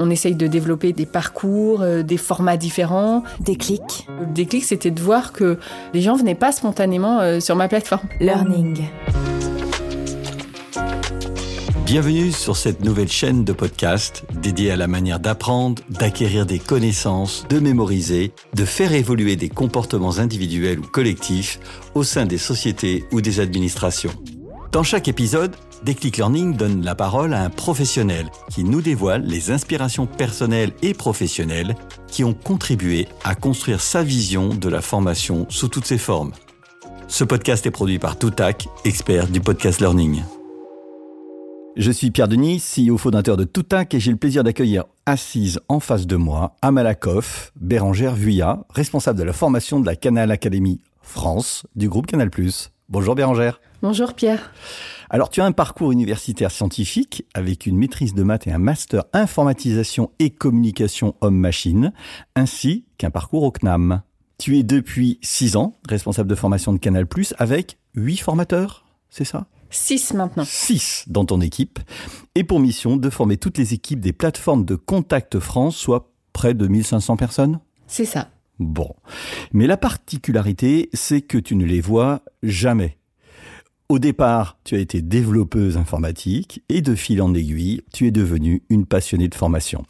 On essaye de développer des parcours, euh, des formats différents. Déclic. Le déclic, c'était de voir que les gens venaient pas spontanément euh, sur ma plateforme. Learning. Bienvenue sur cette nouvelle chaîne de podcast dédiée à la manière d'apprendre, d'acquérir des connaissances, de mémoriser, de faire évoluer des comportements individuels ou collectifs au sein des sociétés ou des administrations. Dans chaque épisode, Déclic Learning donne la parole à un professionnel qui nous dévoile les inspirations personnelles et professionnelles qui ont contribué à construire sa vision de la formation sous toutes ses formes. Ce podcast est produit par Toutac, expert du podcast learning. Je suis Pierre Denis, CEO fondateur de Toutac et j'ai le plaisir d'accueillir assise en face de moi à Malakoff, Bérangère Vuillat, responsable de la formation de la Canal Academy France du groupe Canal+. Bonjour Bérangère. Bonjour Pierre. Alors, tu as un parcours universitaire scientifique avec une maîtrise de maths et un master informatisation et communication homme-machine, ainsi qu'un parcours au CNAM. Tu es depuis six ans responsable de formation de Canal+, avec huit formateurs, c'est ça? Six maintenant. Six dans ton équipe, et pour mission de former toutes les équipes des plateformes de Contact France, soit près de 1500 personnes? C'est ça. Bon. Mais la particularité, c'est que tu ne les vois jamais. Au départ, tu as été développeuse informatique et de fil en aiguille, tu es devenue une passionnée de formation.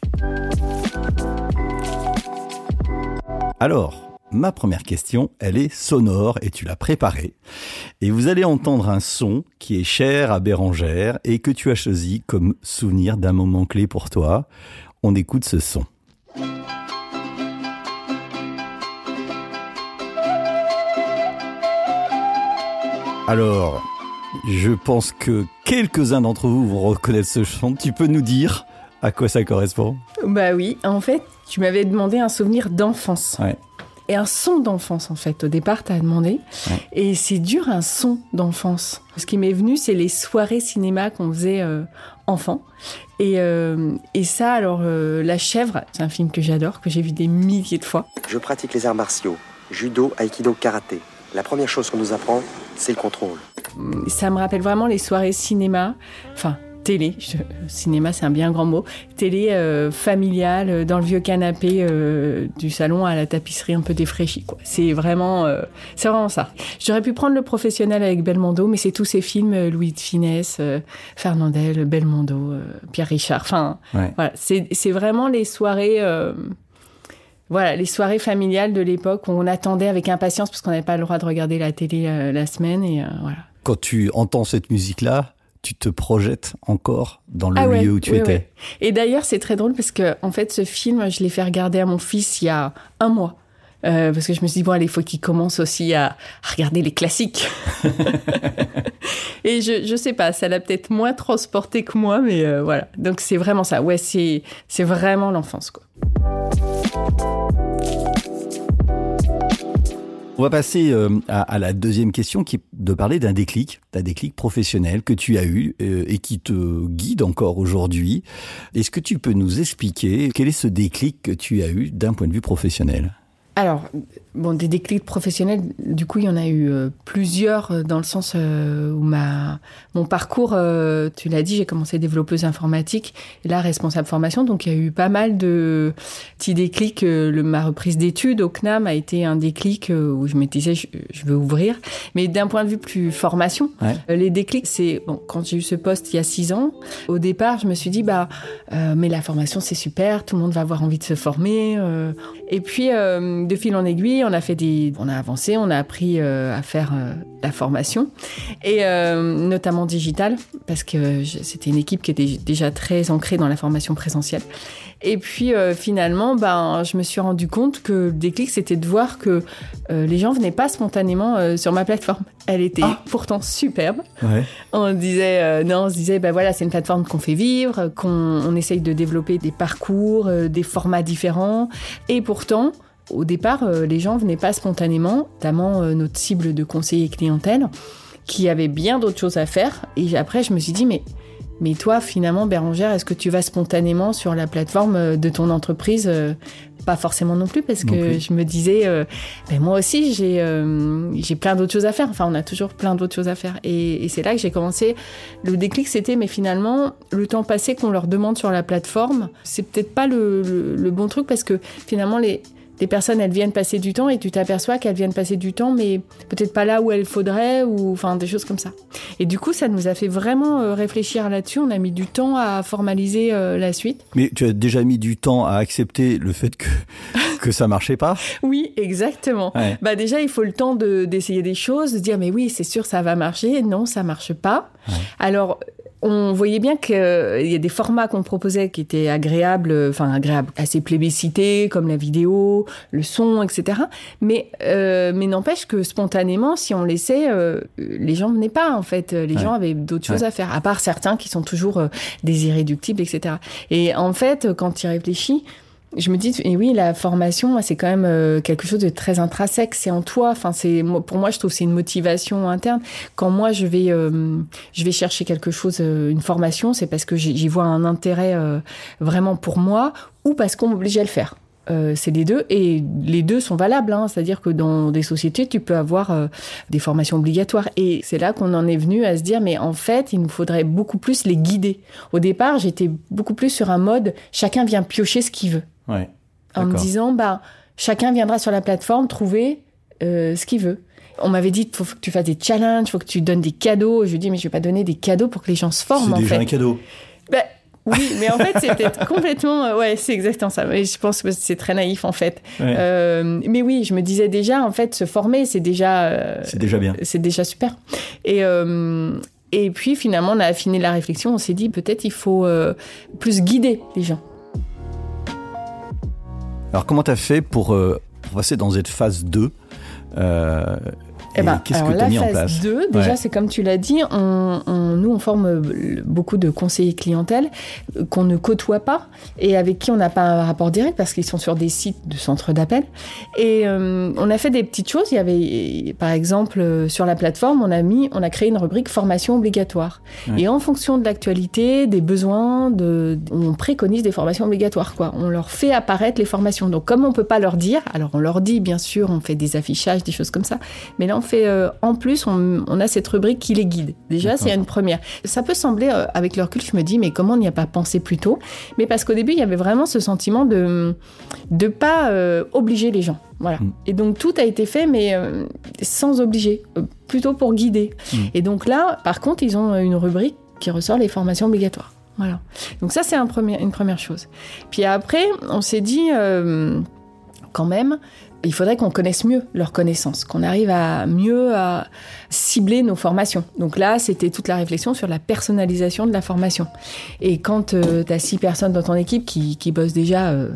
Alors, ma première question, elle est sonore et tu l'as préparée. Et vous allez entendre un son qui est cher à Bérangère et que tu as choisi comme souvenir d'un moment clé pour toi. On écoute ce son. Alors, je pense que quelques-uns d'entre vous vont reconnaître ce chant. Tu peux nous dire à quoi ça correspond? Bah oui, en fait, tu m'avais demandé un souvenir d'enfance. Ouais. Et un son d'enfance, en fait. Au départ, tu as demandé. Ouais. Et c'est dur, un son d'enfance. Ce qui m'est venu, c'est les soirées cinéma qu'on faisait euh, enfant. Et, euh, et ça, alors, euh, La Chèvre, c'est un film que j'adore, que j'ai vu des milliers de fois. Je pratique les arts martiaux, judo, aikido, karaté. La première chose qu'on nous apprend, c'est le contrôle. Ça me rappelle vraiment les soirées cinéma, enfin télé, je- cinéma c'est un bien grand mot, télé euh, familiale euh, dans le vieux canapé euh, du salon à la tapisserie un peu défraîchie. quoi. C'est vraiment, euh, c'est vraiment ça. J'aurais pu prendre le professionnel avec Belmondo, mais c'est tous ces films Louis de Finesse, euh, Fernandel, Belmondo, euh, Pierre Richard. Enfin, Ouais. voilà, c'est c'est vraiment les soirées. Voilà, les soirées familiales de l'époque où on attendait avec impatience parce qu'on n'avait pas le droit de regarder la télé euh, la semaine et euh, voilà. Quand tu entends cette musique-là, tu te projettes encore dans le Ah ouais, lieu où tu ouais, étais. ouais. Et d'ailleurs, c'est très drôle parce que, en fait, ce film, je l'ai fait regarder à mon fils il y a un mois. Euh, parce que je me suis dit, bon, allez, il faut qu'il commence aussi à, à regarder les classiques. Et je, je sais pas, ça l'a peut-être moins transporté que moi, mais euh, voilà. Donc, c'est vraiment ça. Ouais, c'est, c'est vraiment l'enfance, quoi. On va passer euh, à, la deuxième question qui est de parler d'un déclic, d'un déclic professionnel que tu as eu euh, et qui te guide encore aujourd'hui. Est-ce que tu peux nous expliquer quel est ce déclic que tu as eu d'un point de vue professionnel? Alors, bon, des déclics professionnels, du coup, il y en a eu euh, plusieurs euh, dans le sens euh, où ma, mon parcours, euh, tu l'as dit, j'ai commencé développeuse informatique et là, responsable formation. Donc, il y a eu pas mal de petits déclics. Le, ma reprise d'études au CNAM a été un déclic où je me disais, je, je veux ouvrir. Mais d'un point de vue plus formation, Ouais. les déclics, c'est, bon, quand j'ai eu ce poste il y a six ans, au départ, je me suis dit, bah, mais la formation, c'est super, tout le monde va avoir envie de se former. Et puis, de fil en aiguille, on a fait des, on a avancé, on a appris euh, à faire euh, la formation et euh, notamment digitale parce que c'était une équipe qui était déjà très ancrée dans la formation présentielle. Et puis finalement, ben, je me suis rendu compte que le déclic, c'était de voir que les gens venaient pas spontanément sur ma plateforme. Elle était pourtant superbe. Ouais. On disait, non, on se disait, ben voilà, c'est une plateforme qu'on fait vivre, qu'on on essaye de développer des parcours, des formats différents. Et pourtant, au départ, euh, les gens venaient pas spontanément, notamment euh, notre cible de conseiller clientèle, qui avait bien d'autres choses à faire. Et après, je me suis dit, mais, mais toi, finalement, Bérangère, est-ce que tu vas spontanément sur la plateforme euh, de ton entreprise pas forcément non plus parce Non que plus. je me disais, euh, ben moi aussi j'ai euh, j'ai plein d'autres choses à faire. Enfin, on a toujours plein d'autres choses à faire. Et, et c'est là que j'ai commencé. Le déclic, c'était, mais finalement, le temps passé qu'on leur demande sur la plateforme, c'est peut-être pas le, le- le bon truc parce que finalement les les personnes, elles viennent passer du temps et tu t'aperçois qu'elles viennent passer du temps, mais peut-être pas là où elles faudrait ou enfin des choses comme ça. Et du coup, ça nous a fait vraiment euh, réfléchir là-dessus. On a mis du temps à formaliser euh, la suite. Mais tu as déjà mis du temps à accepter le fait que, que ça marchait pas? Oui, exactement. Ouais. Bah déjà, il faut le temps de- d'essayer des choses, de dire mais oui, c'est sûr, ça va marcher. Non, ça marche pas. Alors, on voyait bien qu'il y a des formats qu'on proposait qui étaient agréables, euh, enfin agréables, assez plébiscités, comme la vidéo, le son, etc. Mais, euh, mais n'empêche que spontanément, si on laissait, euh, les gens venaient pas en fait. Les Ouais. gens avaient d'autres choses Ouais. à faire, à part certains qui sont toujours euh, des irréductibles, etc. Et en fait, quand tu y réfléchis, je me dis, et oui, la formation, c'est quand même euh, quelque chose de très intrinsèque, c'est en toi. Enfin, c'est pour moi, je trouve c'est une motivation interne. Quand moi, je vais, euh, je vais chercher quelque chose, euh, une formation, c'est parce que j'y j'y vois un intérêt euh, vraiment pour moi, ou parce qu'on m'oblige à le faire. Euh, c'est les deux et les deux sont valables. Hein. C'est-à-dire que dans des sociétés, tu peux avoir euh, des formations obligatoires. Et c'est là qu'on en est venu à se dire, mais en fait, il nous faudrait beaucoup plus les guider. Au départ, j'étais beaucoup plus sur un mode, chacun vient piocher ce qu'il veut Ouais. en me disant bah chacun viendra sur la plateforme trouver euh, ce qu'il veut. On m'avait dit faut que tu fasses des challenges, faut que tu donnes des cadeaux. Je lui dis mais je vais pas donner des cadeaux pour que les gens se forment C'est déjà fait. un cadeau. Bah, oui, mais en fait c'était complètement euh, ouais c'est exactement ça. Mais je pense que c'est très naïf en fait. Ouais. Euh, mais oui, je me disais déjà en fait se former c'est déjà euh, C'est déjà bien. c'est déjà super. Et euh, et puis finalement on a affiné la réflexion. On s'est dit peut-être il faut plus guider les gens. Alors, comment tu as fait pour, euh, pour passer dans cette phase 2 euh, Eh et ben, Qu'est-ce que tu as mis en phase place 2, déjà, Ouais. c'est comme tu l'as dit, on, on- nous, on forme euh, beaucoup de conseillers clientèle qu'on ne côtoie pas et avec qui on n'a pas un rapport direct parce qu'ils sont sur des sites de centres d'appel. Et euh, on a fait des petites choses. Il y avait, par exemple, euh, sur la plateforme, on a mis, on a créé une rubrique formation obligatoire. Ouais. Et en fonction de l'actualité, des besoins, de, on préconise des formations obligatoires. Quoi. On leur fait apparaître les formations. Donc, comme on peut pas leur dire, alors on leur dit, bien sûr, on fait des affichages, des choses comme ça. Mais là, on fait, euh, en plus, on, on a cette rubrique qui les guide. Déjà, c'est une première. Ça peut sembler, euh, avec le recul, je me dis, mais comment on n'y a pas pensé plus tôt? Mais parce qu'au début, il y avait vraiment ce sentiment de de pas euh, obliger les gens. Voilà. Mm. Et donc, tout a été fait, mais sans obliger, plutôt pour guider. Mm. Et donc là, par contre, ils ont une rubrique qui ressort les formations obligatoires. Voilà. Donc ça, c'est un une première chose. Puis après, on s'est dit, quand même, il faudrait qu'on connaisse mieux leurs connaissances, qu'on arrive à mieux à cibler nos formations. Donc là, c'était toute la réflexion sur la personnalisation de la formation. Et quand tu as six personnes dans ton équipe qui, qui bossent déjà euh,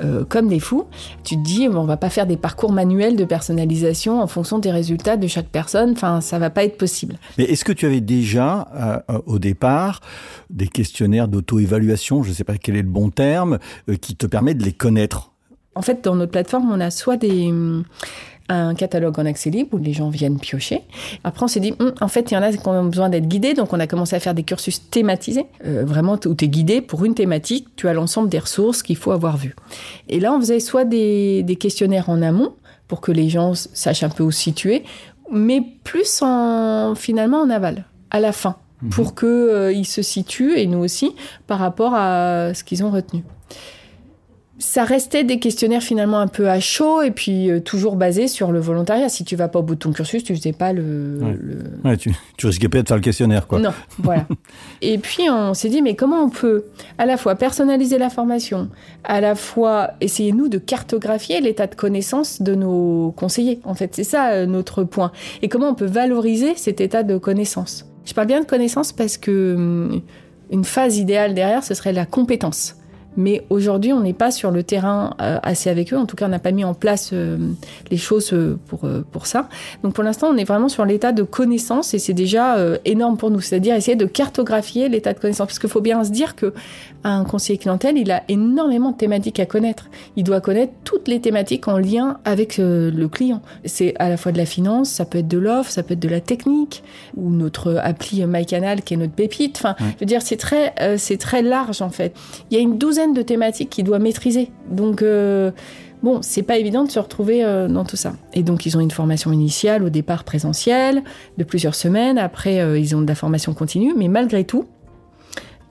euh, comme des fous, tu te dis, on va pas faire des parcours manuels de personnalisation en fonction des résultats de chaque personne. Enfin, ça va pas être possible. Mais est-ce que tu avais déjà, euh, au départ, des questionnaires d'auto-évaluation, je ne sais pas quel est le bon terme, euh, qui te permet de les connaître? En fait, dans notre plateforme, on a soit des, hum, un catalogue en accès libre où les gens viennent piocher. Après, on s'est dit, Hum, en fait, il y en a qui ont besoin d'être guidés, donc on a commencé à faire des cursus thématisés, euh, vraiment où tu es guidé pour une thématique, tu as l'ensemble des ressources qu'il faut avoir vues. Et là, on faisait soit des, des questionnaires en amont pour que les gens sachent un peu où se situer, mais plus en, finalement en aval, à la fin, pour qu'ils se situent, et nous aussi, par rapport à ce qu'ils ont retenu ça restait des questionnaires finalement un peu à chaud et puis euh, toujours basés sur le volontariat. Si tu vas pas au bout de ton cursus, tu faisais pas le. Ouais. le- ouais, tu, tu risquais pas de faire le questionnaire, quoi. Non, voilà. et puis on s'est dit mais comment on peut à la fois personnaliser la formation, à la fois essayer nous de cartographier l'état de connaissance de nos conseillers? En fait, c'est ça euh, notre point. Et comment on peut valoriser cet état de connaissance? Je parle bien de connaissance parce que hum, une phase idéale derrière, ce serait la compétence. Mais aujourd'hui, on n'est pas sur le terrain euh, assez avec eux. En tout cas, on n'a pas mis en place euh, les choses euh, pour, pour ça. Donc pour l'instant, on est vraiment sur l'état de connaissance et c'est déjà énorme pour nous. C'est-à-dire essayer de cartographier l'état de connaissance. Parce qu'il faut bien se dire que un conseiller clientèle, il a énormément de thématiques à connaître. Il doit connaître toutes les thématiques en lien avec le client. C'est à la fois de la finance, ça peut être de l'offre, ça peut être de la technique, ou notre appli MyCanal qui est notre pépite. Enfin, je veux dire, c'est très, c'est très large en fait. Il y a une douzaine de thématiques qu'il doit maîtriser. Donc, euh, bon, c'est pas évident de se retrouver euh, dans tout ça. Et donc, ils ont une formation initiale au départ présentielle de plusieurs semaines. Après, euh, ils ont de la formation continue. Mais malgré tout,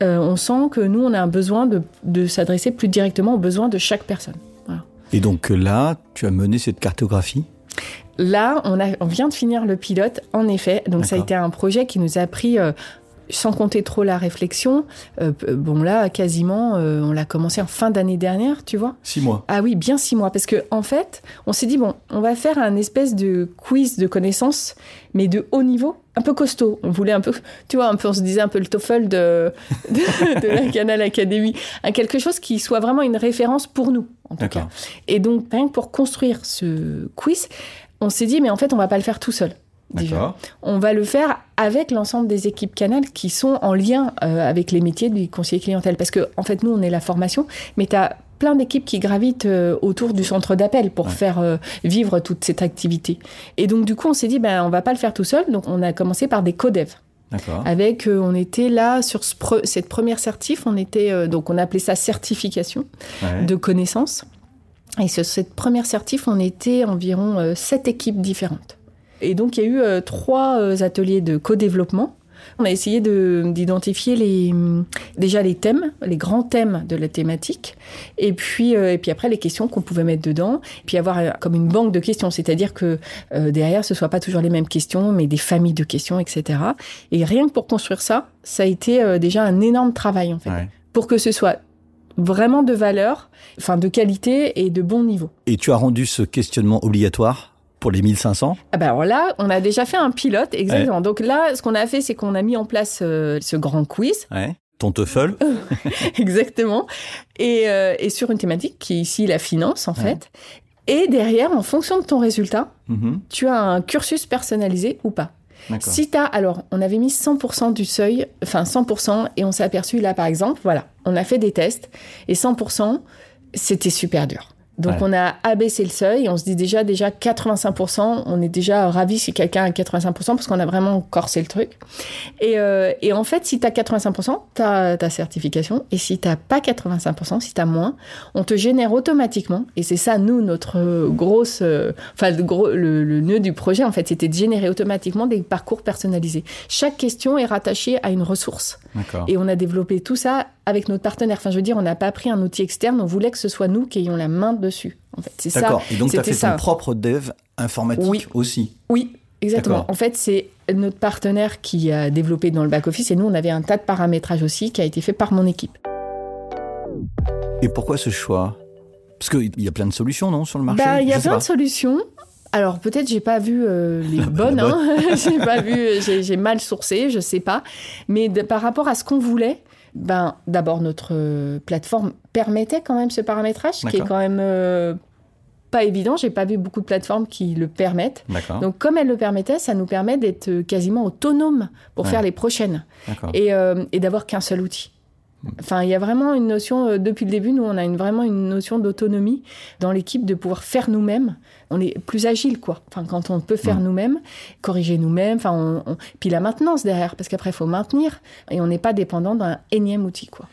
euh, on sent que nous, on a un besoin de, de s'adresser plus directement aux besoins de chaque personne. Voilà. Et donc là, tu as mené cette cartographie? Là, on, a, on vient de finir le pilote, en effet. Donc, ça a été un projet qui nous a pris, euh, sans compter trop la réflexion. euh, bon, là, quasiment, euh, on l'a commencé en fin d'année dernière, tu vois. Six mois. Ah oui, bien six mois. Parce que en fait, on s'est dit, bon, on va faire un espèce de quiz de connaissances, mais de haut niveau, un peu costaud. On voulait un peu, tu vois, un peu, on se disait un peu le TOEFL de, de, de la Canal Academy. Un quelque chose qui soit vraiment une référence pour nous, en tout cas. Et donc, rien que pour construire ce quiz, on s'est dit, mais en fait, on va pas le faire tout seul. Déjà. On va le faire avec l'ensemble des équipes Canal qui sont en lien euh, avec les métiers du conseiller clientèle. Parce que, en fait, nous, on est la formation, mais tu as plein d'équipes qui gravitent euh, autour du centre d'appel pour Ouais. faire euh, vivre toute cette activité. Et donc, du coup, on s'est dit, ben, on va pas le faire tout seul. Donc, on a commencé par des codev. Avec, euh, on était là sur ce pre- cette première certif, on était, euh, donc on appelait ça certification Ouais. de connaissances. Et sur cette première certif, on était environ euh, sept équipes différentes. Et donc, il y a eu euh, trois euh, ateliers de co-développement. On a essayé de- d'identifier les, hum, déjà les thèmes, les grands thèmes de la thématique, et puis, euh, et puis après les questions qu'on pouvait mettre dedans, puis avoir comme une banque de questions, c'est-à-dire que euh, derrière ce soit pas toujours les mêmes questions, mais des familles de questions, etc. Et rien que pour construire ça, ça a été euh, déjà un énorme travail en fait, Ouais. pour que ce soit vraiment de valeur, enfin de qualité et de bon niveau. Et tu as rendu ce questionnement obligatoire? Pour les 1500 Ah ben alors là, on a déjà fait un pilote, exactement. Donc là, ce qu'on a fait, c'est qu'on a mis en place euh, ce grand quiz, Ouais. Ton TOEFL exactement, et, euh, et sur une thématique qui est ici la finance, en Ouais. fait. Et derrière, en fonction de ton résultat, Mhm. tu as un cursus personnalisé ou pas. D'accord. Si tu as, alors, on avait mis 100% du seuil, enfin 100%, et on s'est aperçu là, par exemple, voilà, on a fait des tests, et 100%, c'était super dur. Donc, Ouais. on a abaissé le seuil, on se dit déjà, déjà 85%, on est déjà ravi si quelqu'un a 85%, parce qu'on a vraiment corsé le truc. Et, euh, et en fait, si tu as 85%, tu as ta certification, et si tu pas 85%, si tu as moins, on te génère automatiquement, et c'est ça, nous, notre grosse, euh, enfin, le, gros, le, le nœud du projet, en fait, c'était de générer automatiquement des parcours personnalisés. Chaque question est rattachée à une ressource. Et on a développé tout ça avec notre partenaire. Enfin, je veux dire, on n'a pas pris un outil externe, on voulait que ce soit nous qui ayons la main dessus. En fait, c'est ça. D'accord. Et donc, tu as c'était fait ça. ton propre dev informatique Oui. aussi. Oui, exactement. En fait, c'est notre partenaire qui a développé dans le back-office et nous, on avait un tas de paramétrage aussi qui a été fait par mon équipe. Et pourquoi ce choix? Parce qu'il y a plein de solutions, non, sur le marché? Bah, il y a plein pas. de solutions. Alors peut-être j'ai pas vu euh, les bonnes, hein. j'ai pas vu, j'ai mal sourcé, je sais pas. Mais de- par rapport à ce qu'on voulait, ben d'abord notre euh, plateforme permettait quand même ce paramétrage, qui est quand même euh, pas évident. J'ai pas vu beaucoup de plateformes qui le permettent. Donc comme elle le permettait, ça nous permet d'être quasiment autonome pour Ouais. faire les prochaines et, euh, et d'avoir qu'un seul outil. Enfin, il y a vraiment une notion, euh, depuis le début, nous, on a une, vraiment une notion d'autonomie dans l'équipe, de pouvoir faire nous-mêmes. On est plus agile, quoi. Enfin, quand on peut faire Mm. nous-mêmes, corriger nous-mêmes, enfin, on- on- puis la maintenance derrière, parce qu'après, il faut maintenir, et on n'est pas dépendant d'un énième outil, quoi.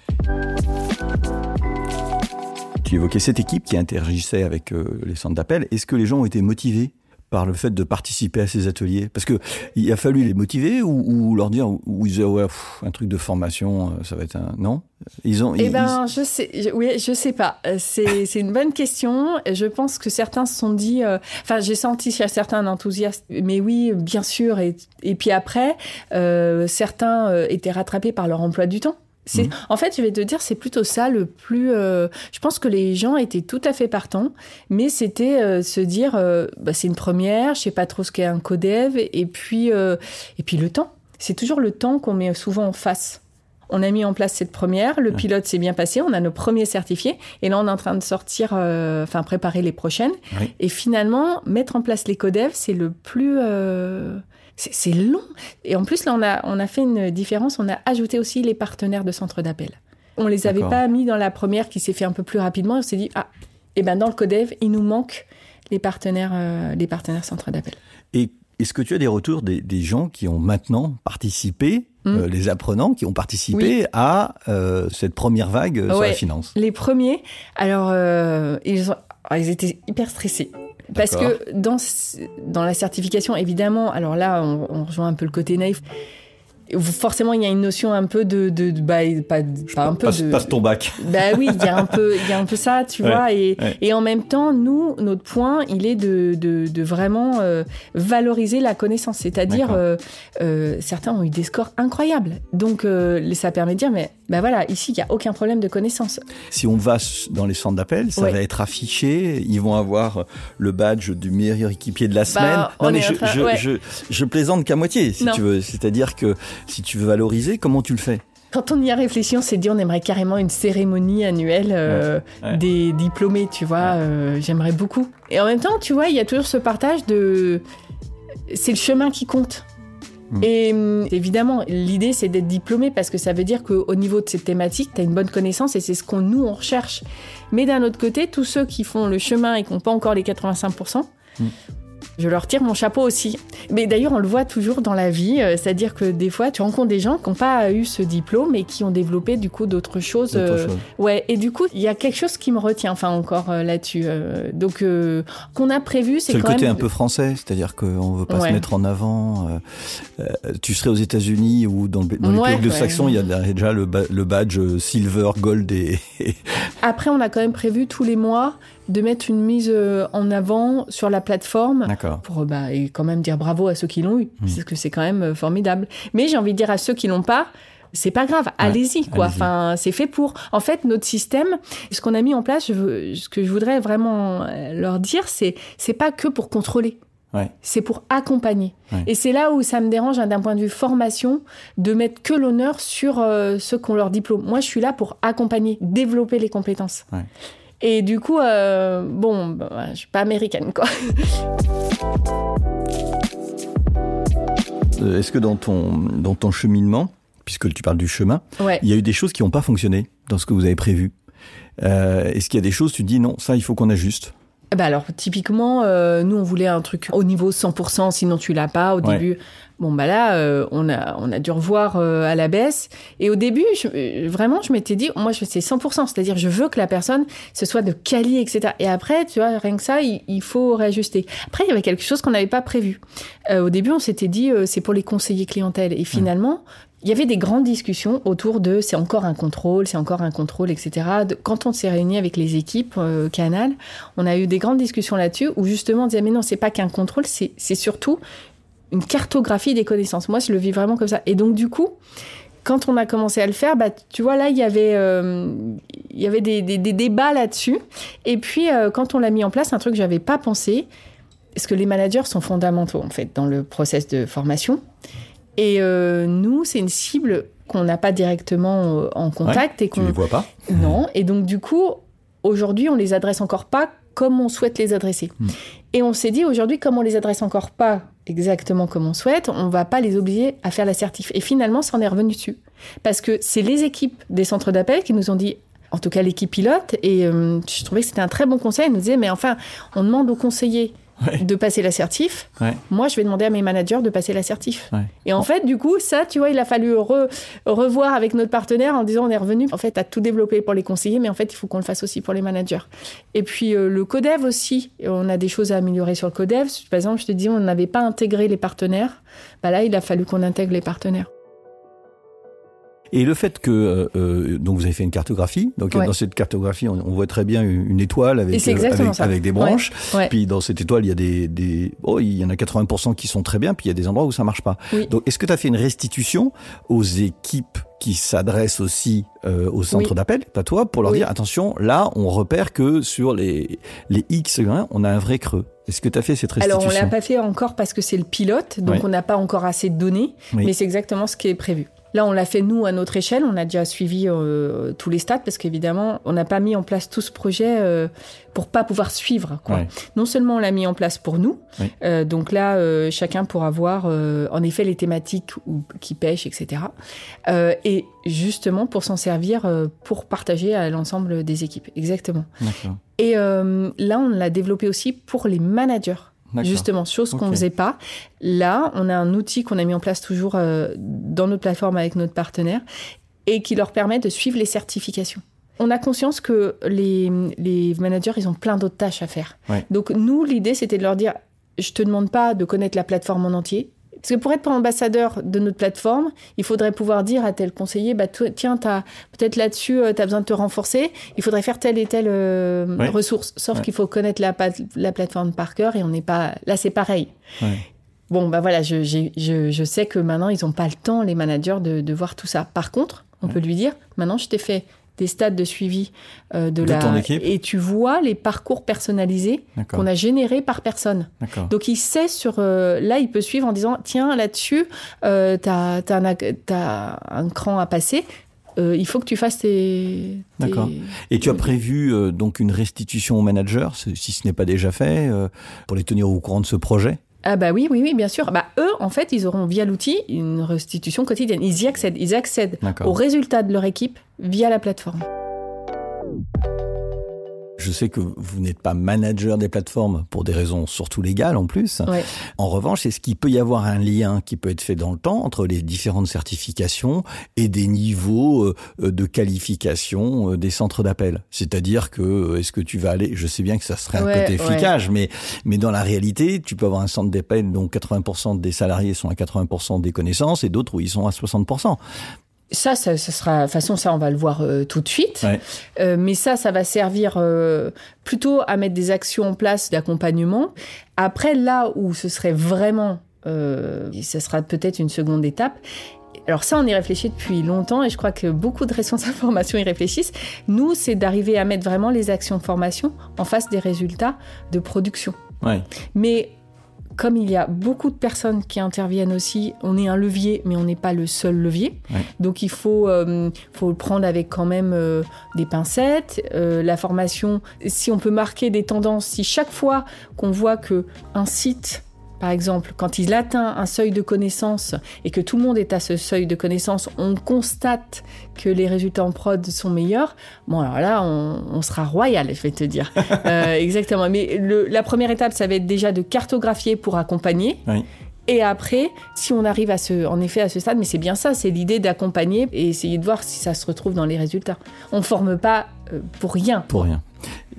Tu évoquais cette équipe qui interagissait avec euh, les centres d'appel. Est-ce que les gens ont été motivés par le fait de participer à ces ateliers? Parce que il a fallu les motiver ou, ou leur dire ou ils disaient ouais pff, un truc de formation euh, ça va être un non? Ils ont Eh ils- ben, je sais, je- oui, je sais pas. Euh, C'est, une bonne question. Je pense que certains se sont dit, euh, enfin, j'ai senti chez certains un enthousiasme, mais oui, bien sûr. Et, et puis après, euh, certains étaient rattrapés par leur emploi du temps. Mhm. En fait, je vais te dire, c'est plutôt ça le plus. euh, je pense que les gens étaient tout à fait partants, mais c'était euh, se dire, euh, bah, c'est une première, je sais pas trop ce qu'est un codev, et puis, et puis le temps. C'est toujours le temps qu'on met souvent en face. On a mis en place cette première, le Ouais. pilote s'est bien passé, on a nos premiers certifiés, et là on est en train de sortir, enfin préparer les prochaines. Et finalement, mettre en place les codev, c'est le plus, c'est long. Et en plus là, on a on a fait une différence, on a ajouté aussi les partenaires de centre d'appel. On les avait pas mis dans la première qui s'est fait un peu plus rapidement. On s'est dit ah, et ben dans le codev, il nous manque les partenaires, euh, les partenaires centre d'appel. Et est-ce que tu as des retours des, des gens qui ont maintenant participé euh, les apprenants qui ont participé à euh, cette première vague euh, sur la finance? Les premiers, alors, ils, ont- alors, ils étaient hyper stressés. Parce que dans, dans la certification, évidemment, alors là, on, on rejoint un peu le côté naïf. Forcément, il y a une notion un peu de, de, de- bah, pas, pas un peu passe, de, passe ton bac. Bah oui, il y a un peu, il y a un peu ça, tu Ouais, vois. Et, ouais. et en même temps, nous, notre point, il est de, de, de vraiment euh, valoriser la connaissance. C'est-à-dire, euh, euh, certains ont eu des scores incroyables. Donc, ça permet de dire, mais bah voilà, ici, il y a aucun problème de connaissance. Si on va dans les centres d'appel, ça Ouais. va être affiché. Ils vont avoir le badge du meilleur équipier de la semaine. Bah, on non, mais je, en train- je, ouais. je, je plaisante qu'à moitié, si Non. tu veux. C'est-à-dire que si tu veux valoriser, comment tu le fais? Quand on y a réfléchi, on s'est dit, on aimerait carrément une cérémonie annuelle euh, Ouais, ouais. des diplômés, tu vois. euh, J'aimerais beaucoup. Et en même temps, tu vois, il y a toujours ce partage de. C'est le chemin qui compte. Mm. Et hum, évidemment, l'idée, c'est d'être diplômé parce que ça veut dire qu'au niveau de cette thématique, tu as une bonne connaissance et c'est ce qu'on nous, on recherche. Mais d'un autre côté, tous ceux qui font le chemin et qui n'ont pas encore les 85%, Mm. Je leur tire mon chapeau aussi. Mais d'ailleurs, on le voit toujours dans la vie, euh, c'est-à-dire que des fois, tu rencontres des gens qui n'ont pas eu ce diplôme et qui ont développé du coup d'autres choses. Euh. Ouais, et du coup, il y a quelque chose qui me retient, enfin encore euh, là-dessus. euh, donc, qu'on a prévu, c'est C'est le quand côté même. un peu français, c'est-à-dire qu'on veut pas Ouais. se mettre en avant. tu serais aux États-Unis ou dans, le- dans les Ouais, pays de ouais. saxons, il y a déjà le, ba- le badge silver, gold et, Après, on a quand même prévu tous les mois de mettre une mise euh, en avant sur la plateforme. Pour euh, bah, et quand même dire bravo à ceux qui l'ont eu, parce que c'est quand même euh, formidable. Mais j'ai envie de dire à ceux qui l'ont pas, c'est pas grave, allez-y quoi. Enfin, c'est fait pour. En fait, notre système, ce qu'on a mis en place, je veux- ce que je voudrais vraiment leur dire, c'est c'est pas que pour contrôler. Ouais. C'est pour accompagner. Ouais. Et c'est là où ça me dérange hein, d'un point de vue formation de mettre que l'honneur sur euh, ceux qui ont leur diplôme. Moi, je suis là pour accompagner, développer les compétences. Et du coup, euh, bon, bah, je suis pas américaine, quoi. Euh, Est-ce que dans ton, dans ton cheminement, puisque tu parles du chemin, Ouais. il y a eu des choses qui n'ont pas fonctionné dans ce que vous avez prévu? Euh, Est-ce qu'il y a des choses, tu te dis non, ça il faut qu'on ajuste? Bah alors, typiquement, euh, nous, on voulait un truc au niveau 100%, sinon tu l'as pas au Ouais. début. Bon, bah là, euh, on, a, on a dû revoir euh, à la baisse. Et au début, je- vraiment, je m'étais dit, moi, je c'est 100%. C'est-à-dire, je veux que la personne, ce soit de quali, etc. Et après, tu vois, rien que ça, il, il faut réajuster. Après, il y avait quelque chose qu'on n'avait pas prévu. Au début, on s'était dit, c'est pour les conseillers clientèle. Et finalement, il y avait des grandes discussions autour de c'est encore un contrôle, c'est encore un contrôle, etc. Quand on s'est réunis avec les équipes euh, Canal, on a eu des grandes discussions là-dessus où justement on disait mais non, c'est pas qu'un contrôle, c'est surtout une cartographie des connaissances. Moi, je le vis vraiment comme ça. Et donc du coup, quand on a commencé à le faire, bah, tu vois, là, il y avait, euh, il y avait des, des- des débats là-dessus. Et puis, euh, quand on l'a mis en place, un truc que j'avais pas pensé, parce que les managers sont fondamentaux, en fait, dans le process de formation. Et euh, nous, c'est une cible qu'on n'a pas directement euh, en contact et Tu qu'on les vois pas non. Et donc, du coup, aujourd'hui, on les adresse encore pas comme on souhaite les adresser. Hmm. Et on s'est dit, aujourd'hui, comme on les adresse encore pas exactement comme on souhaite, on va pas les obliger à faire l'assertif. Et finalement, ça en est revenu dessus. Parce que c'est les équipes des centres d'appel qui nous ont dit, en tout cas l'équipe pilote, et euh, je trouvais que c'était un très bon conseil. Ils nous disaient, mais enfin, on demande aux conseillers Ouais. de passer l'assertif. Ouais. Moi, je vais demander à mes managers de passer l'assertif. Ouais. Et en fait, du coup, ça, tu vois, il a fallu re- revoir avec notre partenaire en disant on est revenu. En fait, à tout développer pour les conseillers, mais en fait, il faut qu'on le fasse aussi pour les managers. Et puis euh, le codev aussi, on a des choses à améliorer sur le codev. Par exemple, je te dis, on n'avait pas intégré les partenaires. Bah là, il a fallu qu'on intègre les partenaires. Et le fait que euh, euh, donc vous avez fait une cartographie, donc Ouais. dans cette cartographie on, on voit très bien une, étoile avec euh, avec, des branches. Ouais. Puis dans cette étoile il y a des, des oh il y en a 80% qui sont très bien, puis il y a des endroits où ça marche pas. Oui. Donc est-ce que tu as fait une restitution aux équipes qui s'adressent aussi euh, au centre Oui. d'appel, à toi, pour leur Oui. dire attention là on repère que sur les les X hein, on a un vrai creux. Est-ce que tu as fait cette Alors, restitution on l'a pas fait encore parce que c'est le pilote, donc Ouais. on n'a pas encore assez de données, mais c'est exactement ce qui est prévu. Là, on l'a fait nous à notre échelle. On a déjà suivi euh, tous les stats parce qu'évidemment, on n'a pas mis en place tout ce projet euh, pour pas pouvoir suivre. Quoi. Ouais. Non seulement on l'a mis en place pour nous, Oui. euh, donc là, chacun pourra voir en effet les thématiques où, qui pêchent, etc. Et justement pour s'en servir pour partager à l'ensemble des équipes. Exactement. Et là, on l'a développé aussi pour les managers. Justement, chose qu'on ne faisait pas. Là, on a un outil qu'on a mis en place toujours euh, dans notre plateforme avec notre partenaire et qui leur permet de suivre les certifications. On a conscience que les, les managers, ils ont plein d'autres tâches à faire. Ouais. Donc, nous, l'idée, c'était de leur dire, je te demande pas de connaître la plateforme en entier. Parce que pour être ambassadeur de notre plateforme, il faudrait pouvoir dire à tel conseiller, bah, tiens, peut-être là-dessus, tu as besoin de te renforcer, il faudrait faire telle et telle euh, ressource. Sauf Ouais. qu'il faut connaître la, plateforme par cœur et on n'est pas... Là, c'est pareil. Ouais. Bon, bah voilà, je, j'ai- je, je sais que maintenant, ils n'ont pas le temps, les managers, de, de voir tout ça. Par contre, on peut lui dire, maintenant, je t'ai fait des stades de suivi euh, de, De la... ton équipe. Et tu vois les parcours personnalisés qu'on a générés par personne. Donc il sait sur euh, là il peut suivre en disant tiens là-dessus euh, t'as t'as un, cran à passer euh, il faut que tu fasses tes, D'accord. Et tu as prévu donc une restitution aux managers, si ce n'est pas déjà fait, pour les tenir au courant de ce projet? Ah bah oui oui oui bien sûr. Bah eux en fait ils auront via l'outil une restitution quotidienne. Ils y accèdent. Ils accèdent aux résultats de leur équipe via la plateforme Je sais que vous n'êtes pas manager des plateformes pour des raisons surtout légales en plus. Ouais. En revanche, est-ce qu'il peut y avoir un lien qui peut être fait dans le temps entre les différentes certifications et des niveaux euh, de qualification euh, des centres d'appel? C'est-à-dire que euh, est-ce que tu vas aller Je sais bien que ça serait un Ouais, côté ouais. efficace, mais mais dans la réalité, tu peux avoir un centre d'appel dont 80% des salariés sont à 80% des connaissances et d'autres où ils sont à 60%. Ça, ça, ça sera, de toute façon, ça, on va le voir euh, tout de suite. Ouais. Euh, mais ça, ça va servir euh, plutôt à mettre des actions en place d'accompagnement. Après, là où ce serait vraiment, et ce sera peut-être une seconde étape. Alors ça, on y réfléchit depuis longtemps et je crois que beaucoup de responsables formation y réfléchissent. Nous, c'est d'arriver à mettre vraiment les actions de formation en face des résultats de production. Ouais. Mais comme il y a beaucoup de personnes qui interviennent aussi, on est un levier, mais on n'est pas le seul levier. Ouais. Donc il faut, euh, faut le prendre avec quand même euh, des pincettes. Euh, la formation, si on peut marquer des tendances, si chaque fois qu'on voit que un site par exemple, quand il atteint un seuil de connaissance et que tout le monde est à ce seuil de connaissance, on constate que les résultats en prod sont meilleurs. Bon, alors là, on, on sera royal, je vais te dire. Euh, exactement. Mais le- la première étape, ça va être déjà de cartographier pour accompagner. Oui. Et après, si on arrive à ce, en effet à ce stade, mais c'est bien ça, c'est l'idée d'accompagner et essayer de voir si ça se retrouve dans les résultats. On ne forme pas pour rien. Pour rien.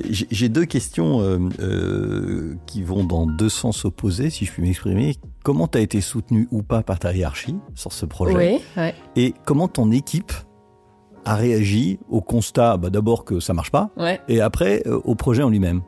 J'ai deux questions euh, euh, qui vont dans deux sens opposés, si je puis m'exprimer. Comment tu as été soutenu ou pas par ta hiérarchie sur ce projet Oui, ouais. Et comment ton équipe a réagi au constat, bah, d'abord que ça marche pas, ouais. et après euh, au projet en lui-même?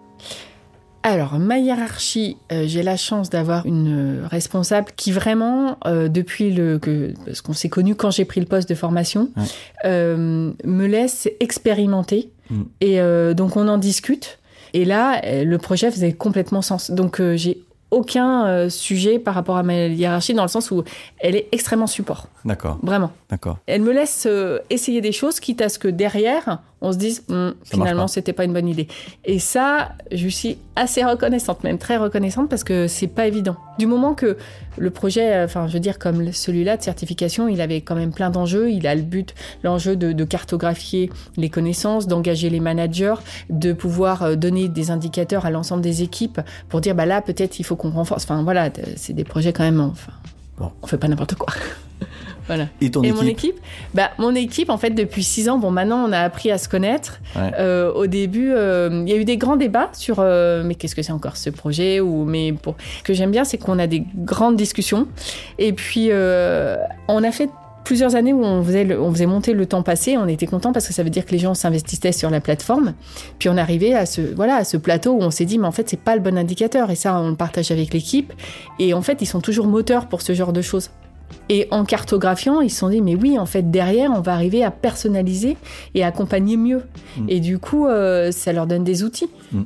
Alors, ma hiérarchie, euh, j'ai la chance d'avoir une euh, responsable qui vraiment, euh, depuis le que parce qu'on s'est connu quand j'ai pris le poste de formation, Ouais. me laisse expérimenter Mm. et donc on en discute. Et là, le projet faisait complètement sens. Donc j'ai aucun sujet par rapport à ma hiérarchie dans le sens où elle est extrêmement support, D'accord, vraiment. d'accord. Elle me laisse essayer des choses, quitte à ce que derrière, on se dise, marche finalement, c'était pas une bonne idée. Et ça, je suis assez reconnaissante, même très reconnaissante, parce que c'est pas évident. Du moment que le projet, euh, enfin, je veux dire, comme celui-là de certification, il avait quand même plein d'enjeux. Il a le but, l'enjeu de, de cartographier les connaissances, d'engager les managers, de pouvoir euh, donner des indicateurs à l'ensemble des équipes pour dire, bah là, peut-être il faut qu'on renforce. Enfin, voilà, c'est des projets quand même, enfin, Bon. on fait pas n'importe quoi. Voilà. Et ton Et équipe mon équipe bah, Mon équipe, en fait, depuis six ans, bon, maintenant, on a appris à se connaître. Ouais. Euh, au début, euh, il y a eu des grands débats sur euh, mais qu'est-ce que c'est encore ce projet ou mais pour... Ce que j'aime bien, c'est qu'on a des grandes discussions. Et puis, on a fait plusieurs années où on faisait, le- on faisait monter le temps passé. On était content parce que ça veut dire que les gens s'investissaient sur la plateforme. Puis on arrivait à ce, voilà, à ce plateau où on s'est dit, mais en fait, c'est pas le bon indicateur. Et ça, on le partage avec l'équipe. Et en fait, ils sont toujours moteurs pour ce genre de choses. Et en cartographiant, ils se sont dit, mais oui, en fait, derrière, on va arriver à personnaliser et accompagner mieux. Mm. Et du coup, euh, ça leur donne des outils. Mm.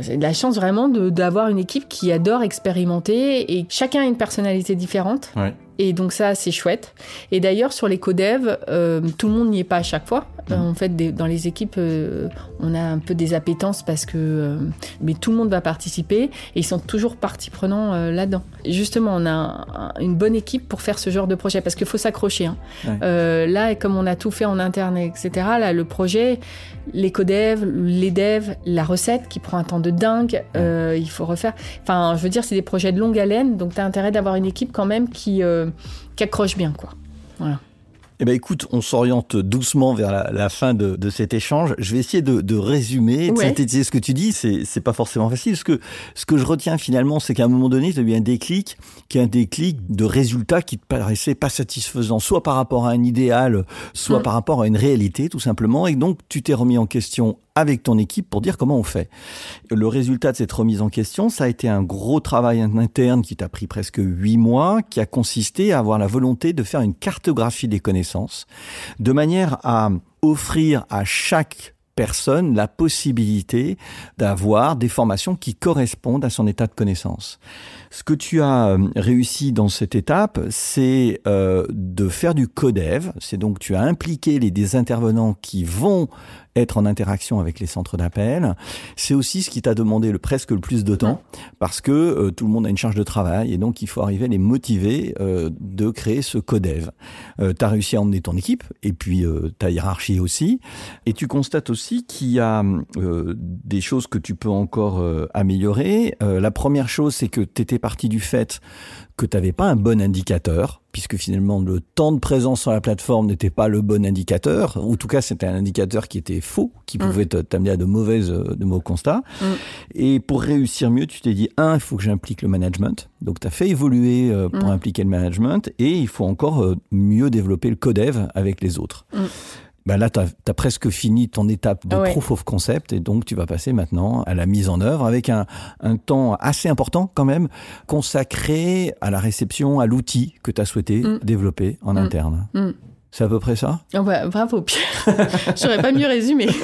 J'ai de la chance vraiment d'avoir une équipe qui adore expérimenter et chacun a une personnalité différente. Ouais. Et donc ça, c'est chouette. Et d'ailleurs, sur les codev, euh, tout le monde n'y est pas à chaque fois. Euh, En fait, des- dans les équipes, euh, on a un peu des appétences parce que euh, mais tout le monde va participer et ils sont toujours partie prenant là-dedans. Justement, on a un- un- une bonne équipe pour faire ce genre de projet parce qu'il faut s'accrocher. hein. Ouais. Là, comme on a tout fait en interne, etc., là, le projet, les codev, les devs, la recette qui prend un temps de dingue, il faut refaire. Enfin, je veux dire, c'est des projets de longue haleine, donc tu as intérêt d'avoir une équipe quand même qui, euh, qui accroche bien, quoi. Voilà. Eh ben écoute, on s'oriente doucement vers la, la fin de, de cet échange. Je vais essayer de, de résumer, de Ouais. synthétiser ce que tu dis. C'est c'est pas forcément facile. Ce que ce que je retiens finalement, c'est qu'à un moment donné, tu as eu un déclic, qui est un déclic de résultats qui te paraissaient pas satisfaisants, soit par rapport à un idéal, soit Mm. par rapport à une réalité, tout simplement. Et donc, tu t'es remis en question avec ton équipe pour dire comment on fait. Le résultat de cette remise en question, ça a été un gros travail interne qui t'a pris presque huit mois, qui a consisté à avoir la volonté de faire une cartographie des connaissances, de manière à offrir à chaque personne la possibilité d'avoir des formations qui correspondent à son état de connaissance. Ce que tu as euh, réussi dans cette étape, c'est euh, de faire du codev. C'est donc tu as impliqué les des intervenants qui vont être en interaction avec les centres d'appel. C'est aussi ce qui t'a demandé le presque le plus de temps parce que euh, tout le monde a une charge de travail et donc il faut arriver à les motiver euh, de créer ce codev. Euh, tu as réussi à emmener ton équipe et puis euh, ta hiérarchie aussi et tu constates aussi qu'il y a des choses que tu peux encore améliorer. La première chose, c'est que tu étais parti du fait que tu n'avais pas un bon indicateur, puisque finalement le temps de présence sur la plateforme n'était pas le bon indicateur, ou en tout cas c'était un indicateur qui était faux, qui Mm. pouvait t'amener à de mauvaises, euh, de mauvais constats. Mm. Et pour réussir mieux, tu t'es dit, un, il faut que j'implique le management. Donc tu as fait évoluer euh, pour Mm. impliquer le management, et il faut encore euh, mieux développer le codev avec les autres. Ben là, tu as, presque fini ton étape de Ouais. proof of concept et donc tu vas passer maintenant à la mise en œuvre avec un, un temps assez important quand même consacré à la réception, à l'outil que tu as souhaité Mm. développer en Mm. interne. Mm. C'est à peu près ça? Oh bah, bravo, Pierre. J'aurais pas mieux résumé.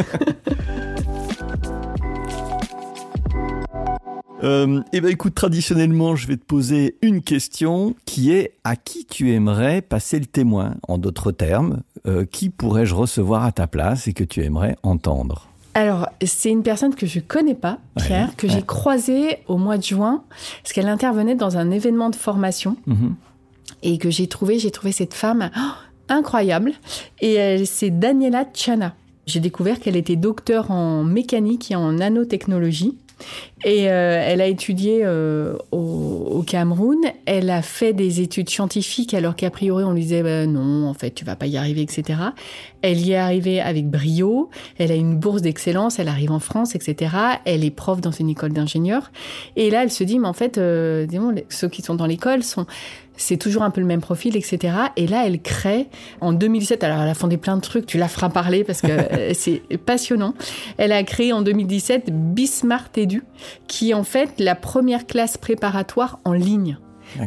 Euh, eh ben écoute, traditionnellement, je vais te poser une question qui est à qui tu aimerais passer le témoin? En d'autres termes, euh, qui pourrais-je recevoir à ta place et que tu aimerais entendre? Alors, c'est une personne que je connais pas, Pierre, Ouais, que ouais. j'ai croisée au mois de juin, parce qu'elle intervenait dans un événement de formation Mhm. et que j'ai trouvé, j'ai trouvé cette femme oh, incroyable. Et elle, c'est Daniela Chana. J'ai découvert qu'elle était docteur en mécanique et en nanotechnologie. Et euh, elle a étudié euh, au, Cameroun. Elle a fait des études scientifiques alors qu'a priori on lui disait bah, non, en fait tu vas pas y arriver, etc. Elle y est arrivée avec brio. Elle a une bourse d'excellence. Elle arrive en France, etc. Elle est prof dans une école d'ingénieurs. Et là elle se dit mais en fait, euh, disons, ceux qui sont dans l'école sont c'est toujours un peu le même profil, etc. Et là, elle crée en 2017. Alors, elle a fondé plein de trucs. Tu la feras parler parce que euh, c'est passionnant. Elle a créé en 2017 Bismart Edu, qui est en fait la première classe préparatoire en ligne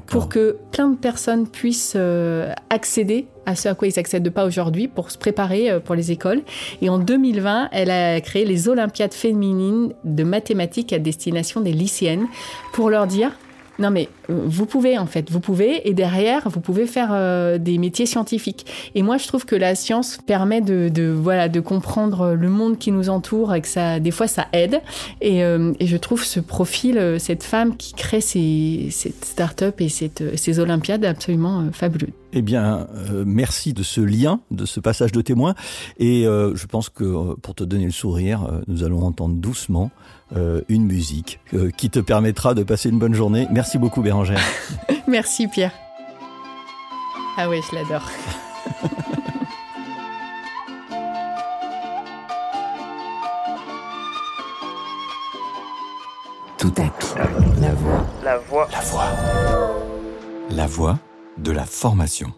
pour que plein de personnes puissent euh, accéder à ce à quoi ils accèdent pas aujourd'hui pour se préparer euh, pour les écoles. Et en 2020, elle a créé les Olympiades féminines de mathématiques à destination des lycéennes pour leur dire non mais euh, vous pouvez en fait, vous pouvez et derrière vous pouvez faire euh, des métiers scientifiques. Et moi je trouve que la science permet de, voilà de comprendre le monde qui nous entoure et que ça des fois ça aide. Et, euh, je trouve ce profil, euh, cette femme qui crée ces, cette start-up et euh, ces Olympiades absolument euh, fabuleux. Eh bien, euh, merci de ce lien, de ce passage de témoin. Et euh, je pense que euh, pour te donner le sourire, euh, nous allons entendre doucement euh, une musique euh, qui te permettra de passer une bonne journée. Merci beaucoup, Bérangère. Merci Pierre. Ah ouais, je l'adore. Tout à coup, la voix. La voix. La voix. La voix de la formation.